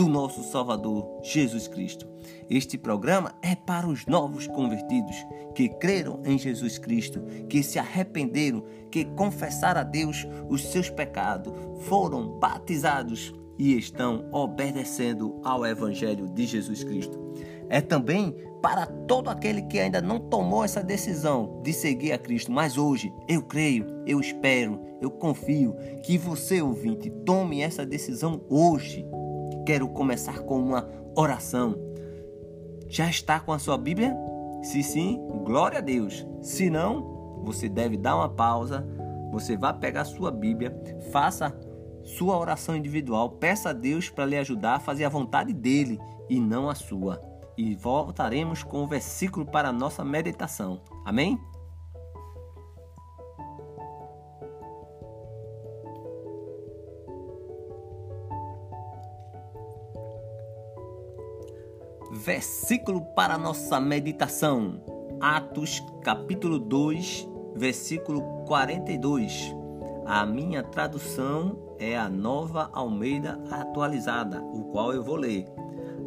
do nosso Salvador Jesus Cristo. Este programa é para os novos convertidos que creram em Jesus Cristo, que se arrependeram, que confessaram a Deus os seus pecados, foram batizados e estão obedecendo ao Evangelho de Jesus Cristo. É também para todo aquele que ainda não tomou essa decisão de seguir a Cristo, mas hoje eu creio, eu espero, eu confio que você, ouvinte, tome essa decisão hoje quero começar com uma oração. Já está com a sua Bíblia? Se sim, glória a Deus. Se não, você deve dar uma pausa. Você vai pegar a sua Bíblia, faça sua oração individual, peça a Deus para lhe ajudar a fazer a vontade dele e não a sua. E voltaremos com o versículo para a nossa meditação. Amém? Versículo para nossa meditação. Atos, capítulo 2, versículo 42. A minha tradução é a Nova Almeida Atualizada, o qual eu vou ler.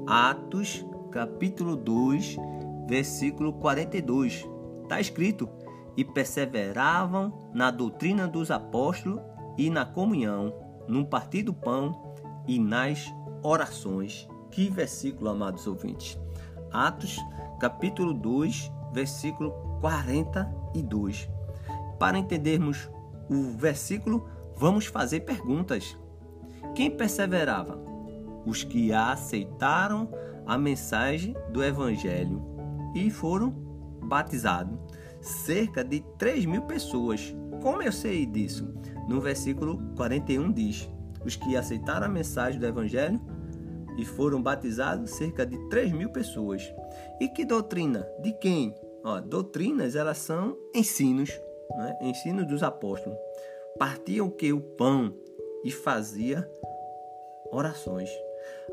Atos, capítulo 2, versículo 42. Está escrito: E perseveravam na doutrina dos apóstolos e na comunhão, no partir do pão e nas orações. Que versículo, amados ouvintes? Atos, capítulo 2, versículo 42. Para entendermos o versículo, vamos fazer perguntas. Quem perseverava? Os que aceitaram a mensagem do Evangelho e foram batizados. Cerca de 3 mil pessoas. Como eu sei disso? No versículo 41 diz: Os que aceitaram a mensagem do Evangelho e foram batizados cerca de 3 mil pessoas. E que doutrina? De quem? Ó, doutrinas, elas são ensinos, né? ensinos dos apóstolos. Partiam que o pão e fazia orações.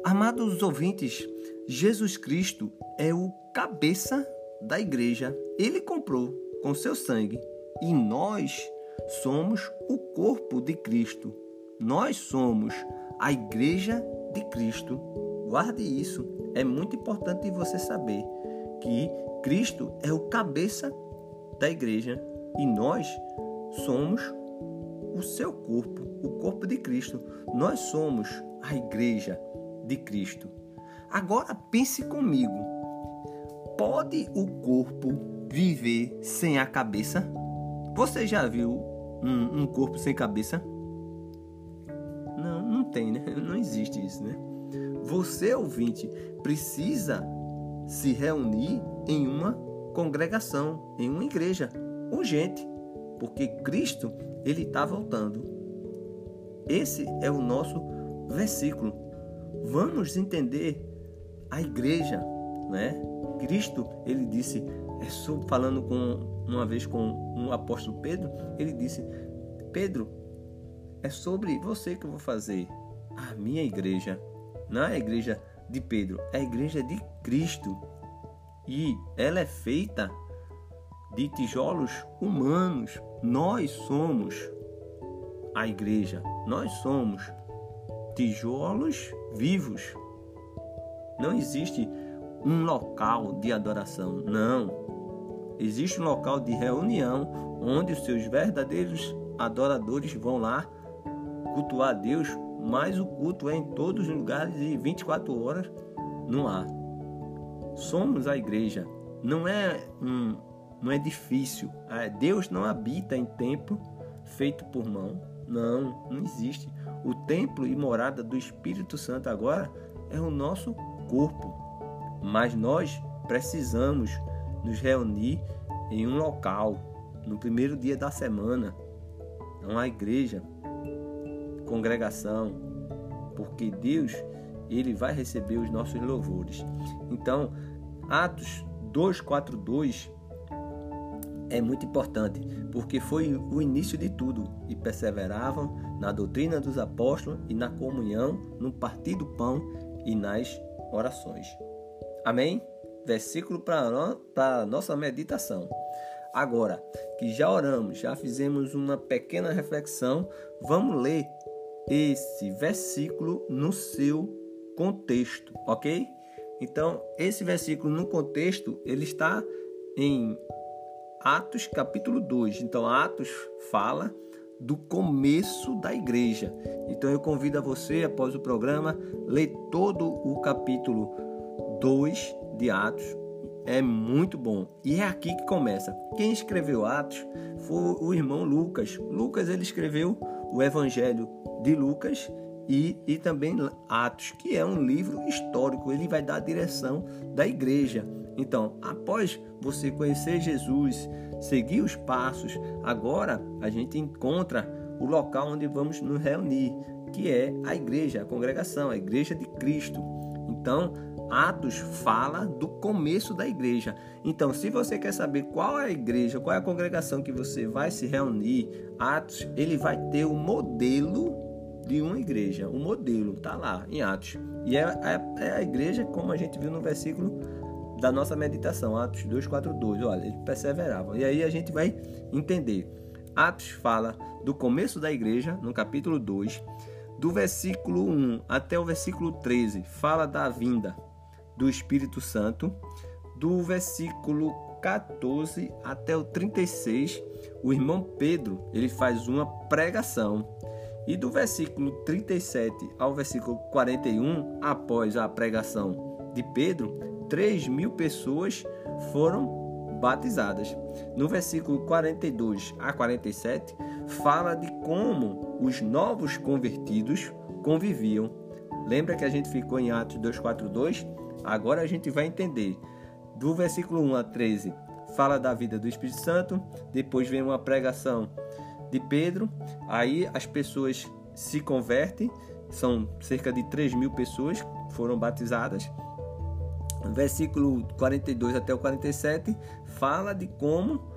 Amados ouvintes, Jesus Cristo é o cabeça da igreja. Ele comprou com seu sangue e nós somos o corpo de Cristo. Nós somos a igreja de Cristo. Guarde isso. É muito importante você saber que Cristo é o cabeça da igreja e nós somos o seu corpo, o corpo de Cristo. Nós somos a igreja de Cristo. Agora pense comigo. Pode o corpo viver sem a cabeça? Você já viu um, um corpo sem cabeça? Tem, né? Não existe isso, né? Você, ouvinte, precisa se reunir em uma congregação, em uma igreja, urgente, porque Cristo, ele está voltando. Esse é o nosso versículo. Vamos entender a igreja, né? Cristo, ele disse, é falando com uma vez com um apóstolo Pedro, ele disse: Pedro, é sobre você que eu vou fazer a minha igreja. Não é a igreja de Pedro, é a igreja de Cristo. E ela é feita de tijolos humanos. Nós somos a igreja. Nós somos tijolos vivos. Não existe um local de adoração, não. Existe um local de reunião onde os seus verdadeiros adoradores vão lá cultuar Deus, mas o culto é em todos os lugares e 24 horas no ar. Somos a igreja, não é um, um edifício. Ah, Deus não habita em templo feito por mão. Não, não existe. O templo e morada do Espírito Santo agora é o nosso corpo. Mas nós precisamos nos reunir em um local no primeiro dia da semana. Não a igreja congregação, porque Deus ele vai receber os nossos louvores. Então, Atos 242 é muito importante, porque foi o início de tudo e perseveravam na doutrina dos apóstolos e na comunhão, no partir do pão e nas orações. Amém? Versículo para a nossa meditação. Agora que já oramos, já fizemos uma pequena reflexão, vamos ler esse versículo no seu contexto, ok? Então, esse versículo no contexto, ele está em Atos capítulo 2. Então, Atos fala do começo da igreja. Então, eu convido a você, após o programa, ler todo o capítulo 2 de Atos. É muito bom. E é aqui que começa. Quem escreveu Atos foi o irmão Lucas. Lucas ele escreveu o Evangelho de Lucas e, e também Atos, que é um livro histórico. Ele vai dar a direção da igreja. Então, após você conhecer Jesus, seguir os passos, agora a gente encontra o local onde vamos nos reunir, que é a igreja, a congregação, a igreja de Cristo. Então, Atos fala do começo da igreja. Então, se você quer saber qual é a igreja, qual é a congregação que você vai se reunir, Atos, ele vai ter o modelo de uma igreja. O modelo está lá em Atos. E é, é, é, a igreja, como a gente viu no versículo da nossa meditação, Atos 2,4,2. Olha, eles perseveravam. E aí a gente vai entender. Atos fala do começo da igreja, no capítulo 2, do versículo 1 até o versículo 13, fala da vinda do Espírito Santo, do versículo 14 até o 36, o irmão Pedro, ele faz uma pregação. E do versículo 37 ao versículo 41, após a pregação de Pedro, 3 mil pessoas foram batizadas. No versículo 42 a 47, fala de como os novos convertidos conviviam. Lembra que a gente ficou em Atos 242? Agora a gente vai entender. Do versículo 1 a 13, fala da vida do Espírito Santo, depois vem uma pregação de Pedro, aí as pessoas se convertem, são cerca de 3 mil pessoas foram batizadas. Versículo 42 até o 47 fala de como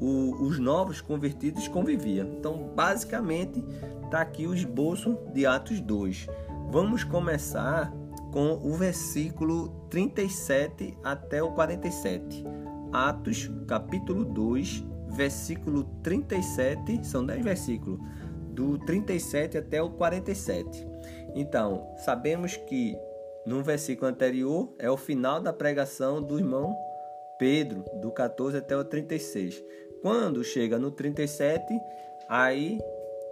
o, os novos convertidos conviviam. Então, basicamente, está aqui o esboço de Atos 2. Vamos começar com o versículo 37 até o 47. Atos, capítulo 2, versículo 37, são 10 versículos, do 37 até o 47. Então, sabemos que no versículo anterior é o final da pregação do irmão Pedro, do 14 até o 36. Quando chega no 37, aí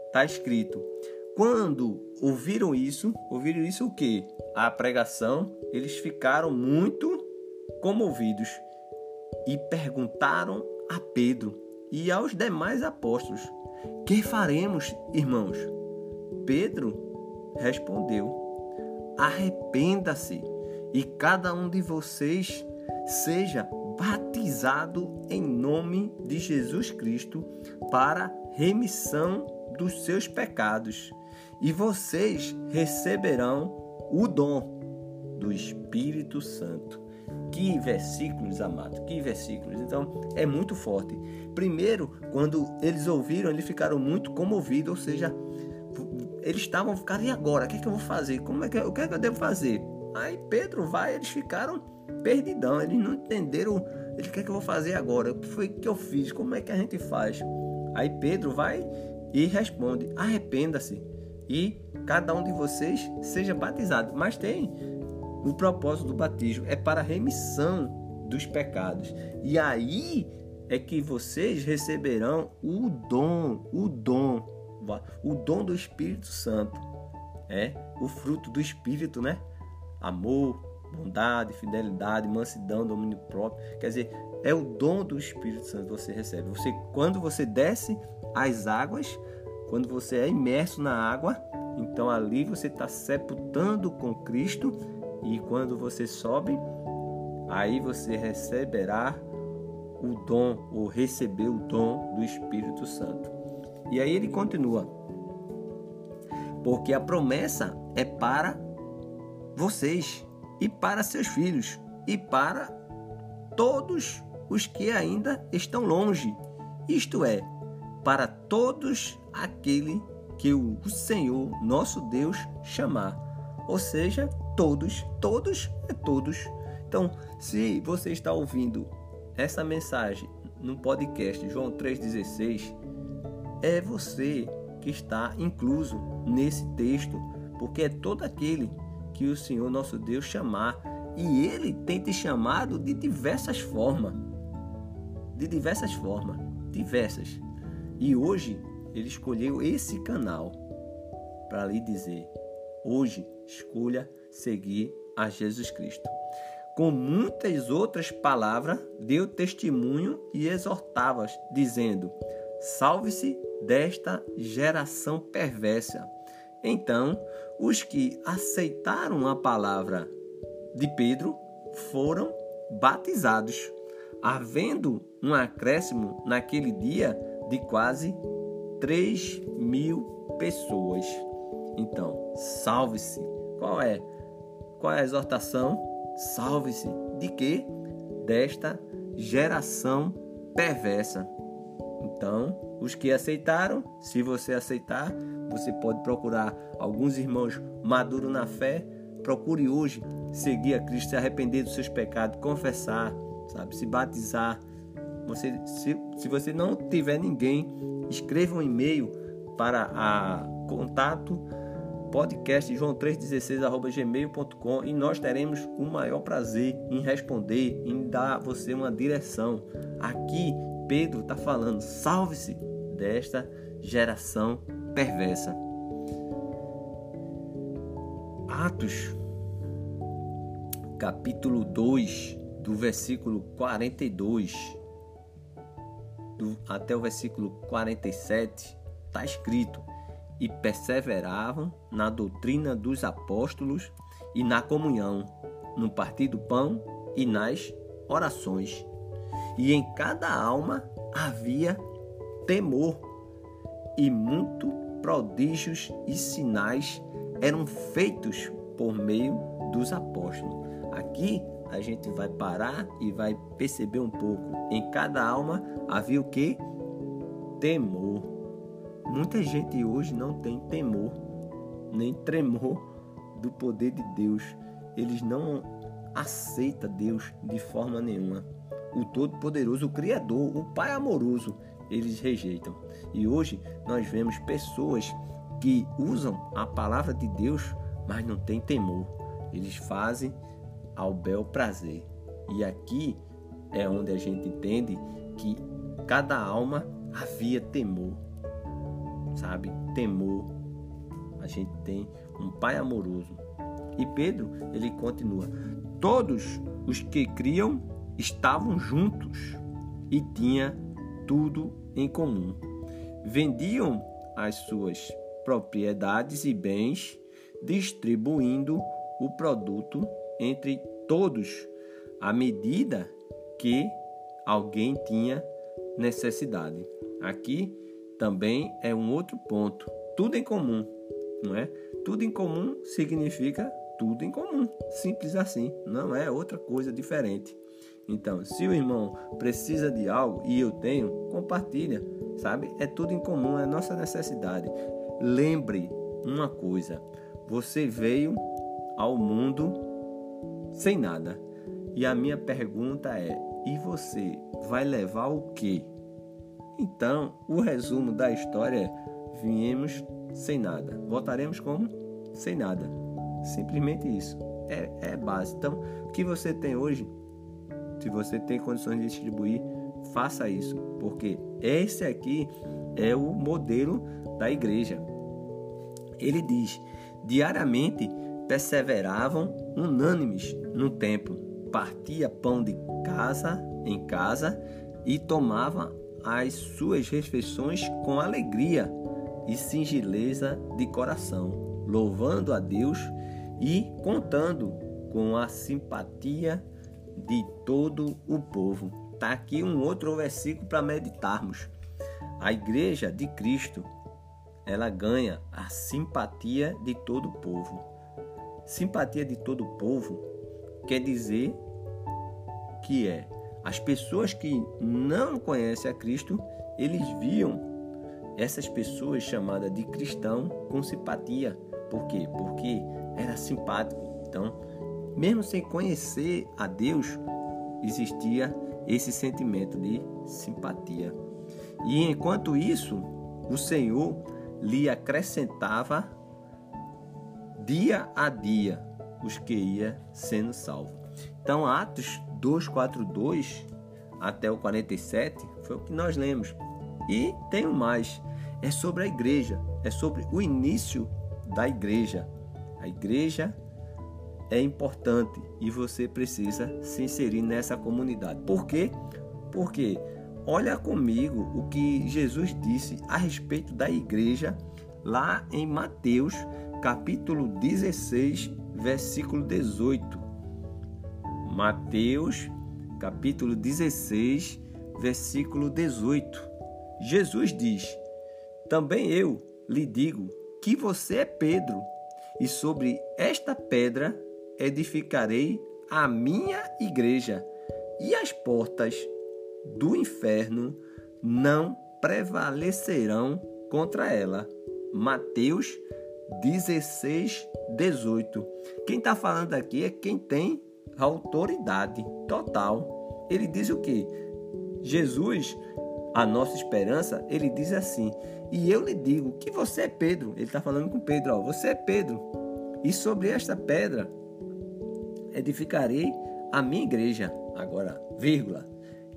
está escrito: quando ouviram isso, ouviram isso o que? A pregação, eles ficaram muito comovidos e perguntaram a Pedro e aos demais apóstolos: Que faremos, irmãos? Pedro respondeu: Arrependa-se e cada um de vocês seja batizado em nome de Jesus Cristo para remissão dos seus pecados e vocês receberão o dom do Espírito Santo. Que versículos, amado, que versículos. Então, é muito forte. Primeiro, quando eles ouviram, eles ficaram muito comovidos, ou seja, eles estavam ficando, e agora? O que, é que eu vou fazer? Como é que, o que é que eu devo fazer? Aí Pedro vai, eles ficaram perdidão, eles não entenderam ele, o que é que eu vou fazer agora? O que foi que eu fiz? Como é que a gente faz? Aí Pedro vai e responde: arrependa-se e cada um de vocês seja batizado. Mas tem o propósito do batismo é para a remissão dos pecados. E aí é que vocês receberão o dom, o dom, o dom do Espírito Santo. É o fruto do Espírito, né? Amor, bondade, fidelidade, mansidão, domínio próprio. Quer dizer, é o dom do Espírito Santo que você recebe. Você, quando você desce as águas, quando você é imerso na água, então ali você está sepultando com Cristo e quando você sobe, aí você receberá o dom ou receber o dom do Espírito Santo. E aí ele continua: porque a promessa é para vocês e para seus filhos e para todos os que ainda estão longe, isto é, para todos aquele que o Senhor nosso Deus chamar. Ou seja, todos, todos é todos. Então, se você está ouvindo essa mensagem no podcast João 3,16, é você que está incluso nesse texto, porque é todo aquele que o Senhor nosso Deus chamar. E ele tem te chamado de diversas formas. De diversas formas. Diversas. E hoje ele escolheu esse canal para lhe dizer: hoje escolha seguir a Jesus Cristo. Com muitas outras palavras, deu testemunho e exortava, dizendo: Salve-se desta geração perversa. Então, os que aceitaram a palavra de Pedro foram batizados, havendo um acréscimo naquele dia de quase 3 mil pessoas. Então, salve-se. Qual é? Qual é a exortação? Salve-se de quê? Desta geração perversa. Então, os que aceitaram, se você aceitar, você pode procurar alguns irmãos maduros na fé. Procure hoje seguir a Cristo, se arrepender dos seus pecados, confessar, sabe, se batizar. Você, se, se você não tiver ninguém, escreva um e-mail para a contato podcast joão316@gmail.com e nós teremos o maior prazer em responder, em dar a você uma direção. Aqui Pedro está falando: salve-se desta geração perversa. Atos, capítulo 2, do versículo 42 do, até o versículo 47, está escrito: E perseveravam na doutrina dos apóstolos e na comunhão, no partir do pão e nas orações e em cada alma havia temor, e muito prodígios e sinais eram feitos por meio dos apóstolos. Aqui a gente vai parar e vai perceber um pouco. Em cada alma havia o que? Temor. Muita gente hoje não tem temor, nem tremor do poder de Deus. Eles não aceitam Deus de forma nenhuma o Todo-Poderoso, o Criador, o Pai amoroso, eles rejeitam. E hoje nós vemos pessoas que usam a palavra de Deus, mas não têm temor. Eles fazem ao bel prazer. E aqui é onde a gente entende que cada alma havia temor. Sabe? Temor. A gente tem um Pai amoroso. E Pedro, ele continua: Todos os que criam estavam juntos e tinha tudo em comum. Vendiam as suas propriedades e bens, distribuindo o produto entre todos à medida que alguém tinha necessidade. Aqui também é um outro ponto. Tudo em comum, não é? Tudo em comum significa tudo em comum, simples assim, não é outra coisa diferente. Então, se o irmão precisa de algo e eu tenho, compartilha, sabe? É tudo em comum, é nossa necessidade. Lembre uma coisa: você veio ao mundo sem nada. E a minha pergunta é: e você vai levar o quê? Então, o resumo da história é: viemos sem nada. Voltaremos como? Sem nada. Simplesmente isso. É, é base. Então, o que você tem hoje se você tem condições de distribuir, faça isso, porque esse aqui é o modelo da igreja. Ele diz: diariamente perseveravam unânimes no templo, partia pão de casa em casa e tomava as suas refeições com alegria e singeleza de coração, louvando a Deus e contando com a simpatia de todo o povo. Está aqui um outro versículo para meditarmos. A igreja de Cristo, ela ganha a simpatia de todo o povo. simpatia de todo o povo quer dizer que é as pessoas que não conhecem a Cristo, eles viam essas pessoas chamadas de cristão com simpatia. Por quê? Porque era simpático. Então, mesmo sem conhecer a Deus, existia esse sentimento de simpatia. E enquanto isso, o Senhor lhe acrescentava dia a dia os que ia sendo salvo. Então, Atos 242 até o 47 foi o que nós lemos. E tem mais, é sobre a igreja, é sobre o início da igreja. A igreja é importante e você precisa se inserir nessa comunidade. Por quê? Porque olha comigo o que Jesus disse a respeito da igreja lá em Mateus, capítulo 16, versículo 18. Mateus, capítulo 16, versículo 18. Jesus diz: Também eu lhe digo que você é Pedro, e sobre esta pedra edificarei a minha igreja, e as portas do inferno não prevalecerão contra ela. Mateus 16, 18. Quem está falando aqui é quem tem autoridade total. Ele diz o que? Jesus, a nossa esperança, ele diz assim: E eu lhe digo que você é Pedro. Ele está falando com Pedro: ó, Você é Pedro. E sobre esta pedra edificarei a minha igreja. Agora, vírgula.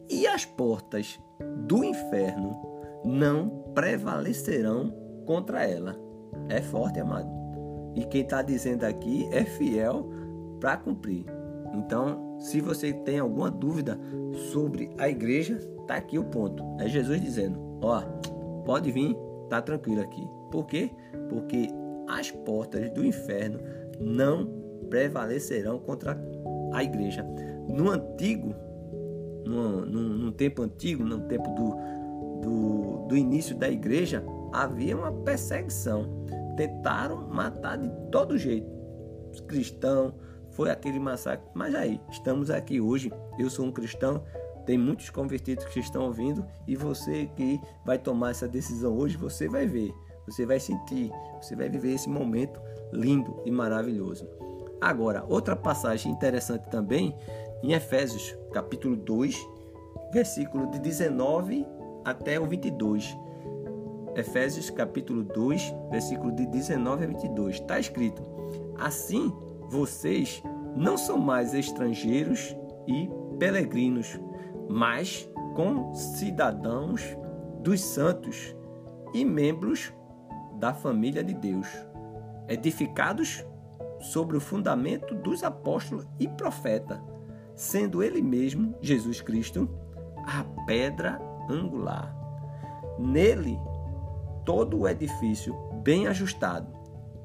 E as portas do inferno não prevalecerão contra ela. É forte, amado. E quem está dizendo aqui é fiel para cumprir. Então, se você tem alguma dúvida sobre a igreja, tá aqui o ponto. É Jesus dizendo: ó, pode vir, tá tranquilo aqui. Por quê? Porque as portas do inferno não prevalecerão contra a igreja. No antigo, no, no, no tempo antigo, no tempo do, do, do início da igreja, havia uma perseguição. Tentaram matar de todo jeito. Os cristãos, foi aquele massacre. Mas aí, estamos aqui hoje. Eu sou um cristão, tem muitos convertidos que estão ouvindo e você que vai tomar essa decisão hoje, você vai ver, você vai sentir, você vai viver esse momento lindo e maravilhoso. Agora, outra passagem interessante também em Efésios, capítulo 2, versículo de 19 até o 22. Efésios, capítulo 2, versículo de 19 a 22. Está escrito: Assim, vocês não são mais estrangeiros e peregrinos, mas com cidadãos dos santos e membros da família de Deus, edificados sobre o fundamento dos apóstolos e profeta, sendo ele mesmo, Jesus Cristo, a pedra angular. Nele, todo o edifício bem ajustado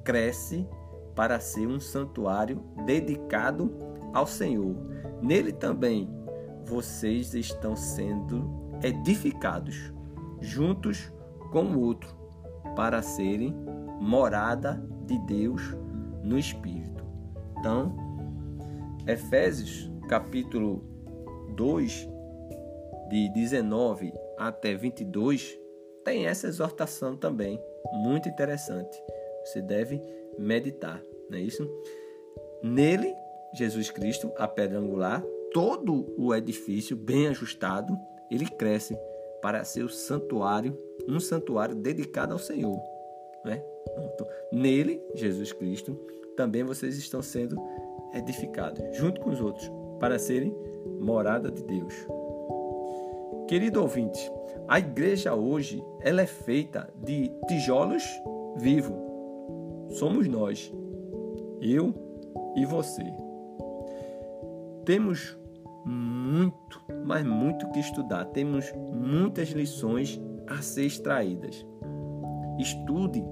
cresce para ser um santuário dedicado ao Senhor. Nele também vocês estão sendo edificados juntos com o outro para serem morada de Deus no Espírito. Então, Efésios capítulo 2, de 19 até 22, tem essa exortação também, muito interessante. Você deve meditar, não é isso? Nele, Jesus Cristo, a pedra angular, todo o edifício bem ajustado, ele cresce para ser o santuário, um santuário dedicado ao Senhor. Né? Nele, Jesus Cristo, também vocês estão sendo edificados, junto com os outros, para serem morada de Deus. Querido ouvinte, a igreja hoje ela é feita de tijolos vivos. Somos nós, eu e você. Temos muito, mas muito que estudar. Temos muitas lições a ser extraídas. Estude,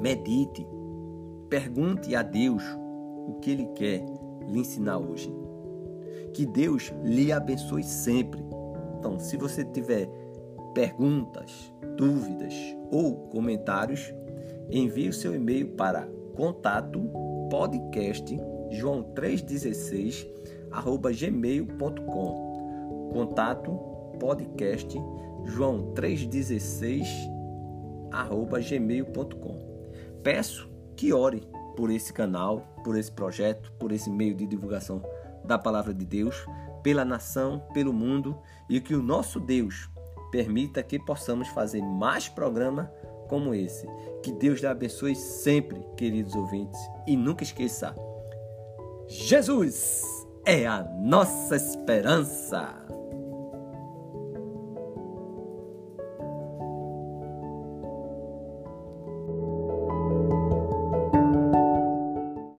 medite, pergunte a Deus o que Ele quer lhe ensinar hoje. Que Deus lhe abençoe sempre. Então, se você tiver perguntas, dúvidas ou comentários, envie o seu e-mail para contato podcast joão 316 arroba gmail.com contato podcast joão 316 arroba gmail.com peço que ore por esse canal, por esse projeto, por esse meio de divulgação da palavra de Deus, pela nação, pelo mundo e que o nosso Deus permita que possamos fazer mais programa como esse. Que Deus lhe abençoe sempre, queridos ouvintes, e nunca esqueça: Jesus é a nossa esperança.